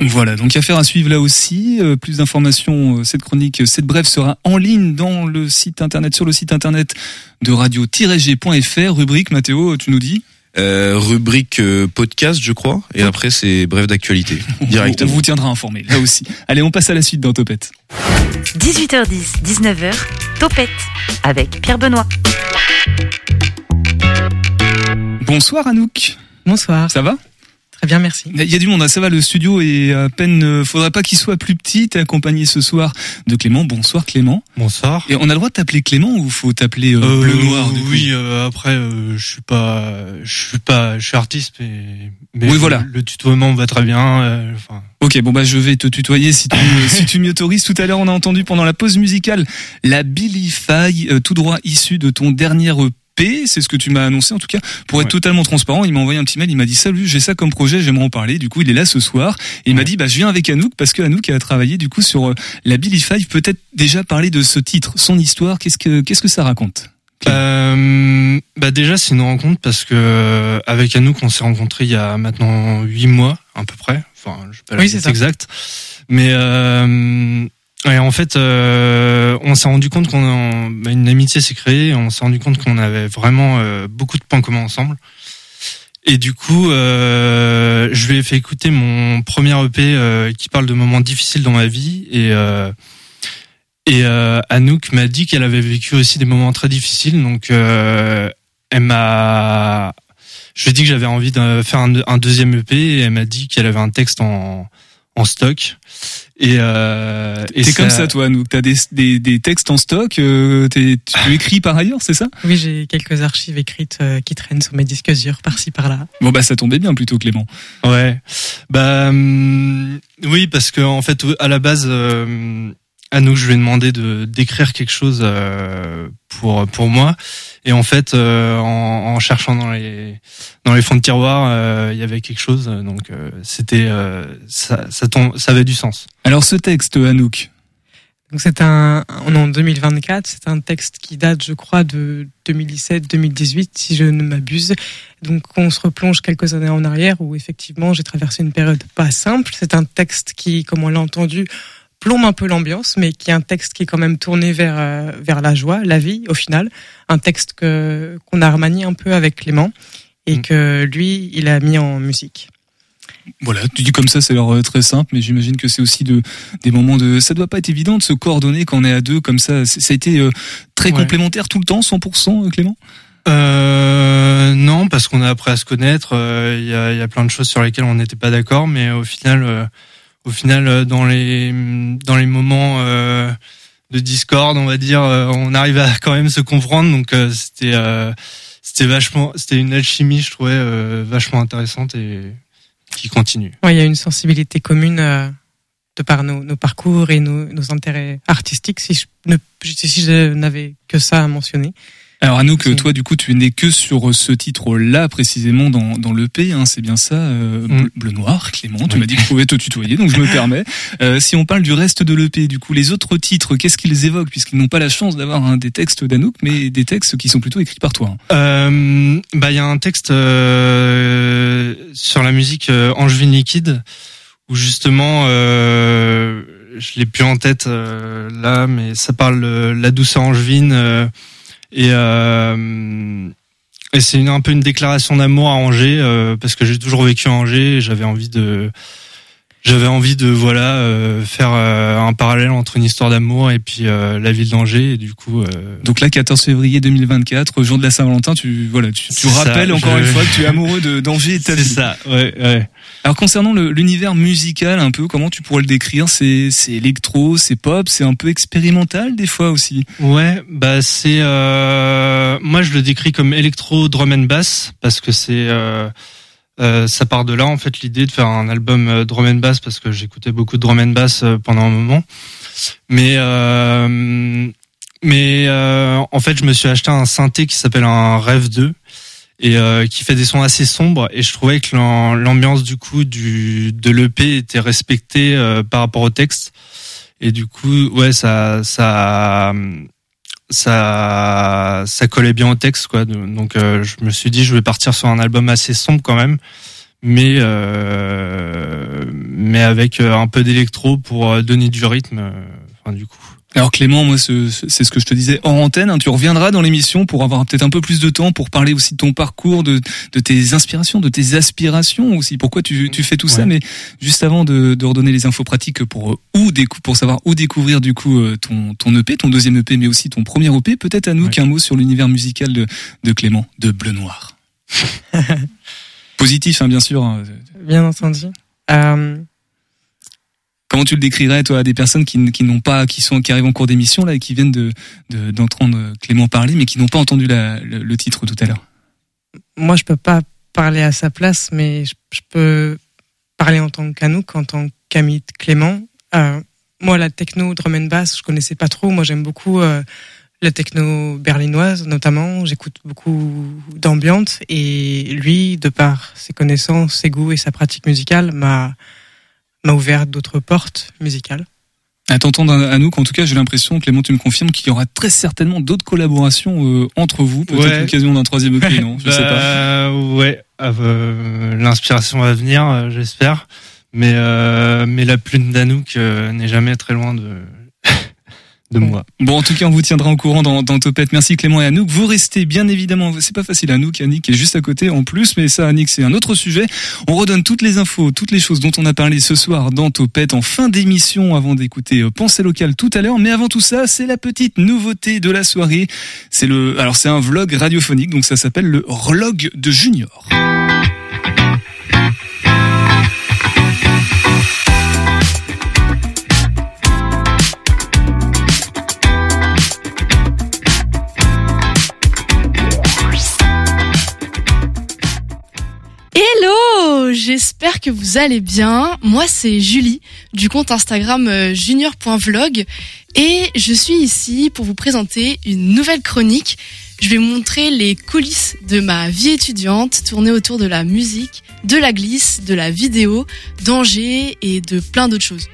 Voilà, donc affaire à suivre là aussi. Euh, plus d'informations, euh, cette chronique, cette brève sera en ligne dans le site internet, sur le site internet de radio-g.fr. Rubrique, Mathéo, tu nous dis euh, rubrique podcast, je crois, et après c'est brève d'actualité. [laughs] Directement. On vous tiendra informé là aussi. Allez, on passe à la suite dans Topette. 18h10, 19h, Topette avec Pierre Benoît. Bonsoir Anouk. Bonsoir. Ça va? Très bien, merci. Il y a du monde, hein, ça va, le studio est à peine, euh, faudrait pas qu'il soit plus petit, t'es accompagné ce soir de Clément. Bonsoir Clément. Bonsoir. Et on a le droit de t'appeler Clément ou faut t'appeler euh, Bleu Noir du coup Oui, euh, après, euh, je suis pas, je suis pas, je suis artiste, mais, mais Oui, le- voilà. Le tutoiement me va très bien. euh, Enfin, Ok, bon bah je vais te tutoyer si tu, [laughs] si tu m'y autorises. Tout à l'heure, on a entendu pendant la pause musicale la Billy Faye, euh, tout droit issu de ton dernier EP. C'est ce que tu m'as annoncé en tout cas. Pour être totalement transparent, il m'a envoyé un petit mail, il m'a dit salut, j'ai ça comme projet, j'aimerais en parler. Du coup, il est là ce soir et il m'a dit bah je viens avec Anouk parce que Anouk a travaillé du coup sur euh, la Billy Faye. Peut-être déjà parler de ce titre, son histoire. Qu'est-ce que qu'est-ce que ça raconte? Euh, bah déjà c'est une rencontre parce que euh, avec Anouk on s'est rencontrés il y a maintenant huit mois à peu près. Enfin je sais pas la Oui, ça. exacte. Mais euh, et en fait euh, on s'est rendu compte qu'on bah, une amitié s'est créée. On s'est rendu compte qu'on avait vraiment euh, beaucoup de points communs ensemble. Et du coup, euh, je lui ai fait écouter mon premier EP euh, qui parle de moments difficiles dans ma vie et euh, et euh, Anouk m'a dit qu'elle avait vécu aussi des moments très difficiles, donc elle m'a. Je lui ai dit que j'avais envie de faire un, un deuxième EP et elle m'a dit qu'elle avait un texte en, en stock. Et, euh, et T'es comme ça toi, Anouk. T'as des, des, des textes en stock. Euh, t'es- tu [laughs] écris par ailleurs, c'est ça? Oui, j'ai quelques archives écrites euh, qui traînent sur mes disques durs par-ci par-là. Bon bah ça tombait bien plutôt Clément. Ouais. Bah hum, oui, parce que en fait, à la base, euh, Anouk, je lui ai demandé de d'écrire quelque chose euh, pour pour moi. Et en fait, euh, en, en cherchant dans les dans les fonds de tiroir, euh, il y avait quelque chose. Donc euh, c'était euh, ça ça, tombe, ça avait du sens. Alors ce texte, Anouk. Donc c'est un, on est en 2024, c'est un texte qui date, je crois, de 2017-2018, si je ne m'abuse. Donc on se replonge quelques années en arrière où effectivement j'ai traversé une période pas simple. C'est un texte qui, comme on l'a entendu, plombe un peu l'ambiance, mais qui est un texte qui est quand même tourné vers euh, vers la joie, la vie, au final. Un texte que qu'on a remanié un peu avec Clément et que lui, il a mis en musique. Voilà, tu dis comme ça, c'est l'air euh, très simple, mais j'imagine que c'est aussi de des moments de. Ça doit pas être évident de se coordonner quand on est à deux comme ça. C'est- Ça a été euh, très Ouais. complémentaire tout le temps, 100%, euh, Clément? Euh, non, parce qu'on a appris à se connaître. euh, Il y, a, il y a plein de choses sur lesquelles on n'était pas d'accord, mais au final, euh, au final, euh, dans les dans les moments euh, de discorde, on va dire, euh, on arrive à quand même se comprendre. Donc c'était c'était vachement, c'était une alchimie, je trouvais vachement intéressante et qui continue. Ouais, il y a une sensibilité commune de par nos, nos parcours et nos, nos intérêts artistiques, si je, ne, si je n'avais que ça à mentionner. Alors Anouk, toi du coup tu es né que sur ce titre-là précisément dans, dans l'EP, hein, c'est bien ça, euh, bleu, bleu noir, Clément, tu m'as dit que je pouvais te tutoyer, donc je me [laughs] permets. Euh, si on parle du reste de l'EP, du coup les autres titres, qu'est-ce qu'ils évoquent puisqu'ils n'ont pas la chance d'avoir hein, des textes d'Anouk, mais des textes qui sont plutôt écrits par toi. hein. Euh, bah il y a un texte euh, sur la musique euh, Angevine liquide où justement euh, je l'ai plus en tête euh, là mais ça parle de la douceur angevine euh, et euh, et c'est un peu une déclaration d'amour à Angers euh, parce que j'ai toujours vécu à Angers. et J'avais envie de j'avais envie de voilà euh, faire euh, un parallèle entre une histoire d'amour et puis euh, la ville d'Angers et du coup euh, Donc là, 14 février 2024, jour de la Saint-Valentin, tu voilà, tu, tu ça, rappelles encore je- une fois que tu es amoureux de d'Angers et de ta C'est ville. ça, ouais, ouais. Alors concernant le- l'univers musical, un peu, comment tu pourrais le décrire? C'est c'est électro, c'est pop, c'est un peu expérimental des fois aussi? Ouais, bah c'est euh, moi je le décris comme électro drum and bass parce que c'est euh, ça part de là en fait l'idée de faire un album euh, drum and bass parce que j'écoutais beaucoup de drum and bass euh, pendant un moment. Mais euh, mais euh, en fait je me suis acheté un synthé qui s'appelle un Rêve 2 et euh, qui fait des sons assez sombres et je trouvais que l'am- l'ambiance du coup du de l'EP était respectée par rapport au texte et du coup ouais ça ça ça ça collait bien au texte quoi. Donc euh, je me suis dit je vais partir sur un album assez sombre quand même. Mais euh, mais avec euh, un peu d'électro pour euh, donner du rythme enfin du coup Alors Clément, moi ce- ce- c'est ce que je te disais en antenne, hein, tu reviendras dans l'émission pour avoir peut-être un peu plus de temps pour parler aussi de ton parcours, de, de tes inspirations, de tes aspirations aussi, pourquoi tu, tu fais tout ça, mais juste avant de, de redonner les infos pratiques pour euh, où pour savoir où découvrir du coup euh, ton, ton EP, ton deuxième EP, mais aussi ton premier EP, peut-être à nous qu'un mot sur l'univers musical de, de Clément, de Bleu Noir. [laughs] Positif, hein, bien sûr. hein. Bien entendu. Euh, Comment tu le décrirais toi à des personnes qui, qui n'ont pas, qui sont, qui arrivent en cours d'émission là et qui viennent de de- d'entendre Clément parler, mais qui n'ont pas entendu le, titre tout à l'heure? moi, je peux pas parler à sa place, mais je, je peux parler en tant qu'Anouk, en tant qu'ami de Clément. Euh, moi, la techno drum and bass, je connaissais pas trop. Moi, j'aime beaucoup euh, la techno berlinoise, notamment. J'écoute beaucoup d'ambiance et lui, de par ses connaissances, ses goûts et sa pratique musicale, m'a m'a ouvert d'autres portes musicales. À t'entendre Anouk, en tout cas, j'ai l'impression, Clément, tu me confirmes qu'il y aura très certainement d'autres collaborations euh, entre vous, peut-être Ouais. l'occasion d'un troisième EP, non? Je [laughs] sais pas. Bah, Ouais, euh, l'inspiration va venir, euh, j'espère. Mais euh, mais la plume d'Anouk n'est jamais très loin de de moi. Bon, en tout cas, on vous tiendra au courant dans, dans Topette. Merci Clément et Anouk. Vous restez bien évidemment, c'est pas facile Anouk, Annick est juste à côté en plus, mais ça Annick c'est un autre sujet. On redonne toutes les infos, toutes les choses dont on a parlé ce soir dans Topette en fin d'émission avant d'écouter euh, Pensée locale tout à l'heure. Mais avant tout ça, c'est la petite nouveauté de la soirée. C'est le, alors c'est un vlog radiophonique, donc ça s'appelle le Vlog de Junior. J'espère que vous allez bien. Moi, c'est Julie du compte Instagram euh, junior.vlog et je suis ici pour vous présenter une nouvelle chronique. Je vais vous montrer les coulisses de ma vie étudiante tournée autour de la musique, de la glisse, de la vidéo, d'Angers et de plein d'autres choses.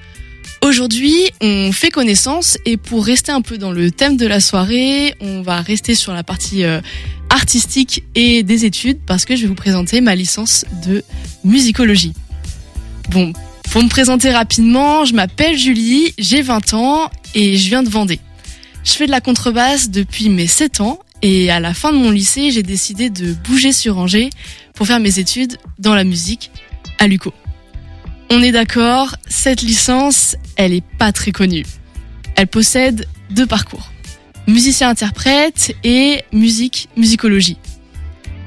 Aujourd'hui, on fait connaissance et pour rester un peu dans le thème de la soirée, on va rester sur la partie euh, artistique et des études parce que je vais vous présenter ma licence de musicologie. Bon, pour me présenter rapidement, je m'appelle Julie, j'ai 20 ans et je viens de Vendée. Je fais de la contrebasse depuis mes 7 ans et à la fin de mon lycée, j'ai décidé de bouger sur Angers pour faire mes études dans la musique à Luco. On est d'accord, cette licence, elle est pas très connue. Elle possède deux parcours. Musicien-interprète et musique-musicologie.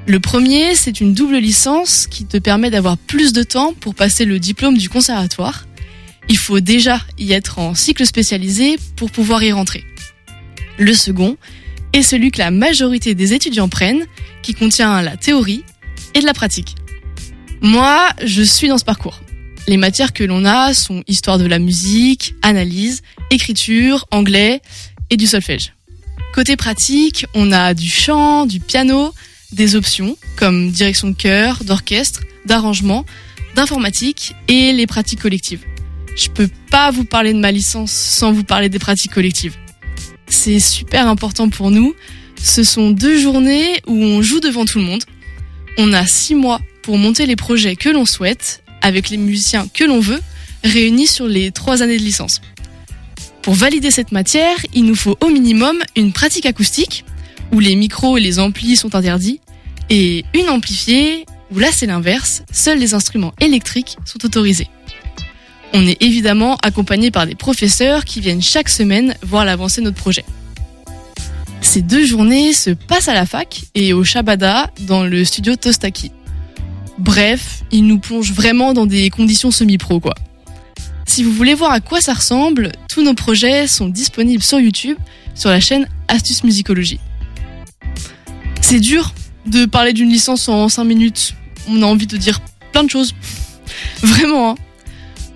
Le premier, c'est une double licence qui te permet d'avoir plus de temps pour passer le diplôme du conservatoire. Il faut déjà y être en cycle spécialisé pour pouvoir y rentrer. Le second est celui que la majorité des étudiants prennent, qui contient la théorie et de la pratique. Moi, je suis dans ce parcours. Les matières que l'on a sont histoire de la musique, analyse, écriture, anglais et du solfège. Côté pratique, on a du chant, du piano, des options comme direction de chœur, d'orchestre, d'arrangement, d'informatique et les pratiques collectives. Je peux pas vous parler de ma licence sans vous parler des pratiques collectives. C'est super important pour nous. Ce sont deux journées où on joue devant tout le monde. On a six mois pour monter les projets que l'on souhaite avec les musiciens que l'on veut, réunis sur les trois années de licence. Pour valider cette matière, il nous faut au minimum une pratique acoustique, où les micros et les amplis sont interdits, Et une amplifiée, où là c'est l'inverse, seuls les instruments électriques sont autorisés. On est évidemment accompagné par des professeurs qui viennent chaque semaine voir l'avancée de notre projet. Ces deux journées se passent à la fac et au Shabada dans le studio Tostaki. Bref, ils nous plongent vraiment dans des conditions semi-pro quoi. Si vous voulez voir à quoi ça ressemble, tous nos projets sont disponibles sur YouTube, sur la chaîne Astuce Musicologie. C'est dur de parler d'une licence en 5 minutes. On a envie de dire plein de choses. [laughs] Vraiment, hein.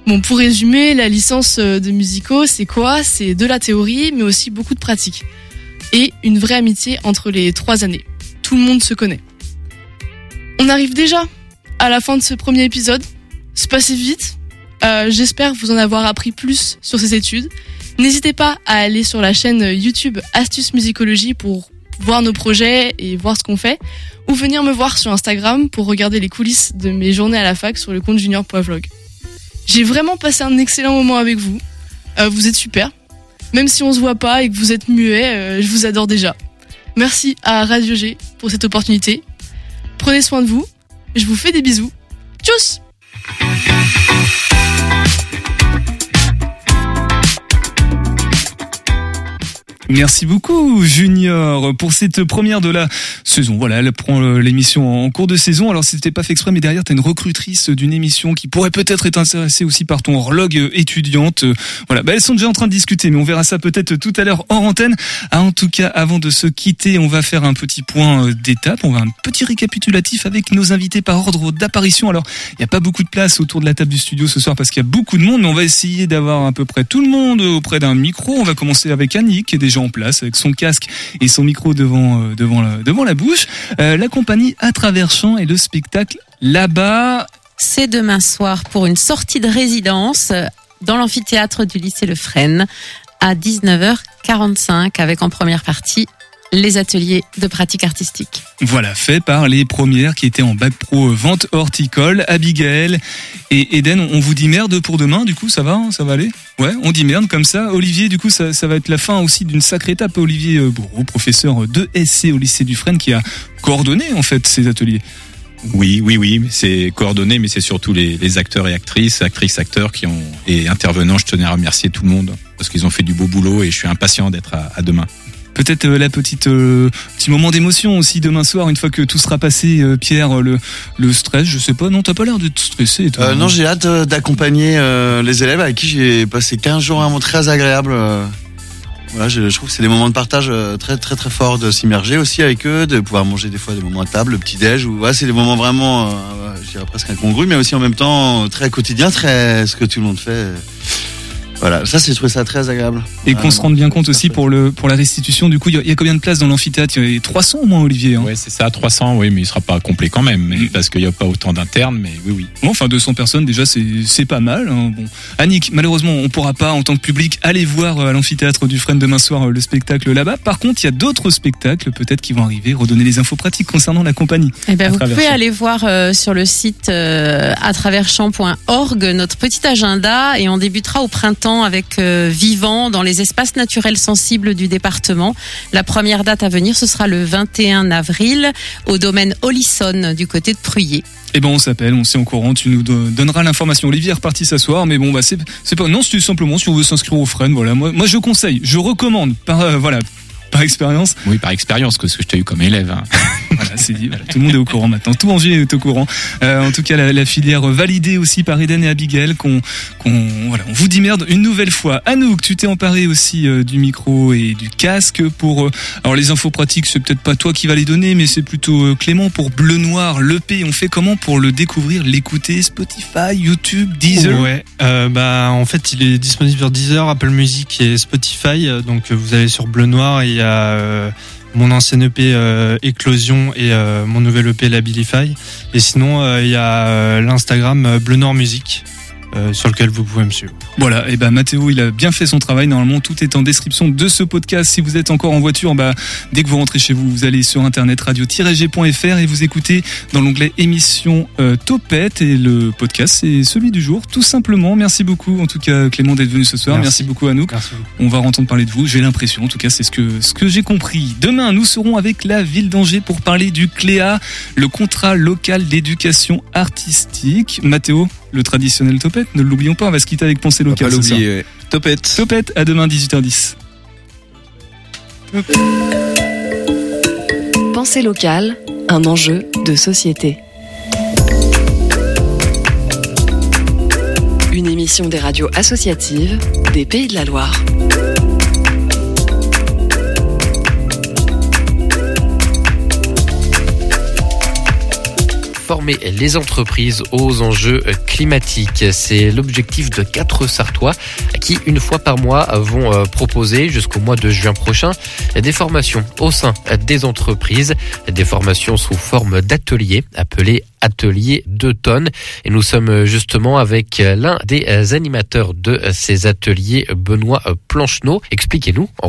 Bon, pour résumer, la licence de musico, c'est quoi? C'est de la théorie, mais aussi beaucoup de pratique. Et une vraie amitié entre les trois années. Tout le monde se connaît. On arrive déjà à la fin de ce premier épisode. C'est passé vite. Euh, J'espère vous en avoir appris plus sur ces études. N'hésitez pas à aller sur la chaîne YouTube Astuce Musicologie pour voir nos projets et voir ce qu'on fait, ou venir me voir sur Instagram pour regarder les coulisses de mes journées à la fac sur le compte junior.vlog. J'ai vraiment passé un excellent moment avec vous. Euh, vous êtes super. Même si on se voit pas et que vous êtes muet, euh, je vous adore déjà. Merci à Radio G pour cette opportunité. Prenez soin de vous. Je vous fais des bisous. Tchuss Merci beaucoup Junior pour cette première de la saison. Voilà, elle prend euh, l'émission en cours de saison. Alors c'était pas fait exprès, mais derrière t'as une recrutrice d'une émission qui pourrait peut-être être intéressée aussi par ton horloge étudiante. Voilà, bah, elles sont déjà en train de discuter, mais on verra ça peut-être tout à l'heure en antenne. Ah, en tout cas, avant de se quitter, on va faire un petit point euh, d'étape. On va un petit récapitulatif avec nos invités par ordre d'apparition. Alors il n'y a pas beaucoup de place autour de la table du studio ce soir parce qu'il y a beaucoup de monde, mais on va essayer d'avoir à peu près tout le monde auprès d'un micro. On va commencer avec Annick qui est déjà en place avec son casque et son micro devant euh, devant la, devant la bouche. Euh, la compagnie à travers champs et le spectacle là-bas. C'est demain soir pour une sortie de résidence dans l'amphithéâtre du lycée Le Fresne à 19h45 avec en première partie les ateliers de pratique artistique. Voilà, fait par les premières qui étaient en bac pro vente horticole, Abigail et Eden. On vous dit merde pour demain, du coup, ça va, hein, ça va aller? Ouais, on dit merde comme ça. Olivier, du coup, ça, ça va être la fin aussi d'une sacrée étape. Olivier Bourreau, professeur de SC au lycée du Fresne, qui a coordonné en fait ces ateliers. Oui, oui, oui, c'est coordonné, mais c'est surtout les, les, acteurs et actrices, actrices, acteurs qui ont et intervenants. Je tenais à remercier tout le monde parce qu'ils ont fait du beau boulot et je suis impatient d'être à, à demain. Peut-être euh, la petite euh, petit moment d'émotion aussi demain soir une fois que tout sera passé euh, Pierre le le stress je sais pas. Non t'as pas l'air d'être stressé toi, euh, non j'ai hâte d'accompagner les élèves avec qui j'ai passé 15 jours un moment très agréable voilà je, je trouve que c'est des moments de partage très très très forts de s'immerger aussi avec eux de pouvoir manger des fois des moments à table le petit déj ou voilà, c'est des moments vraiment je dirais presque incongrus mais aussi en même temps très quotidien très ce que tout le monde fait voilà, ça, c'est trouvé ça très agréable. Et qu'on se rende bien compte aussi pour le pour la restitution. Du coup, il y, a combien de places dans l'amphithéâtre? Il y a 300 au moins, Olivier. Hein? Oui, c'est ça, 300. Oui, mais il sera pas complet quand même, mais, parce qu'il n'y a pas autant d'internes. Mais oui, oui. Bon, enfin, 200 personnes déjà, c'est c'est pas mal. Hein. Bon, Annick, malheureusement, on pourra pas en tant que public aller voir à l'amphithéâtre du Fresne demain soir le spectacle là-bas. Par contre, il y a d'autres spectacles peut-être qui vont arriver, redonner les infos pratiques concernant la compagnie. Eh ben, vous pouvez aller voir euh, sur le site euh, à travers notre petit agenda et on débutera au printemps avec euh, vivant dans les espaces naturels sensibles du département. La première date à venir, ce sera le 21 avril au domaine Olisson du côté de Pruyé. Eh ben on s'appelle, on s'est en courant, tu nous donneras l'information. Olivier est reparti s'asseoir, mais bon bah c'est pas non c'est simplement si on veut s'inscrire au Fresne, voilà. Moi moi je conseille, je recommande par euh, voilà par expérience. Oui, par expérience, que ce que je t'ai eu comme élève. Hein. [laughs] voilà, c'est dit. Voilà, tout le monde est au courant maintenant. Tout Angers est au courant. Euh, en tout cas, la, la, filière validée aussi par Eden et Abigail. Qu'on, qu'on, voilà, on vous dit merde une nouvelle fois. Anouk, tu t'es emparé aussi euh, du micro et du casque pour. Euh, alors les infos pratiques, c'est peut-être pas toi qui va les donner, mais c'est plutôt euh, Clément pour Bleu Noir. L'EP, on fait comment pour le découvrir, l'écouter Spotify, YouTube, Deezer? Ouais. bah en fait, il est disponible sur Deezer, Apple Music et Spotify. Donc vous allez sur Bleu Noir et euh, mon ancien EP euh, Éclosion et euh, mon nouvel EP Labilify. Et sinon, il y a l'Instagram Bleu Noir Musique. Euh, sur lequel vous pouvez me suivre. Voilà, et ben Mathéo, il a bien fait son travail. Normalement, tout est en description de ce podcast. Si vous êtes encore en voiture, bah, dès que vous rentrez chez vous, vous allez sur internet radio-g.fr et vous écoutez dans l'onglet émission euh, Topette et le podcast, c'est celui du jour, tout simplement. Merci beaucoup, en tout cas, Clément, d'être venu ce soir. Merci, Merci. beaucoup, Anouk. Merci beaucoup. On va entendre parler de vous. J'ai l'impression, en tout cas, c'est ce que ce que j'ai compris. Demain, nous serons avec la ville d'Angers pour parler du CLEA, le contrat local d'éducation artistique. Mathéo, le traditionnel topette, ne l'oublions pas. On va se quitter avec pensée locale. pas l'oublier. Topette. Topette. À demain 18h10. Pensée locale, un enjeu de société. Une émission des radios associatives des Pays de la Loire. Former les entreprises aux enjeux climatiques. C'est l'objectif de quatre Sartois qui, une fois par mois, vont euh, proposer jusqu'au mois de juin prochain des formations au sein des entreprises, des formations sous forme d'ateliers appelés ateliers 2 tonnes. Et nous sommes justement avec l'un des animateurs de ces ateliers, Benoît Plancheneau. Expliquez-nous en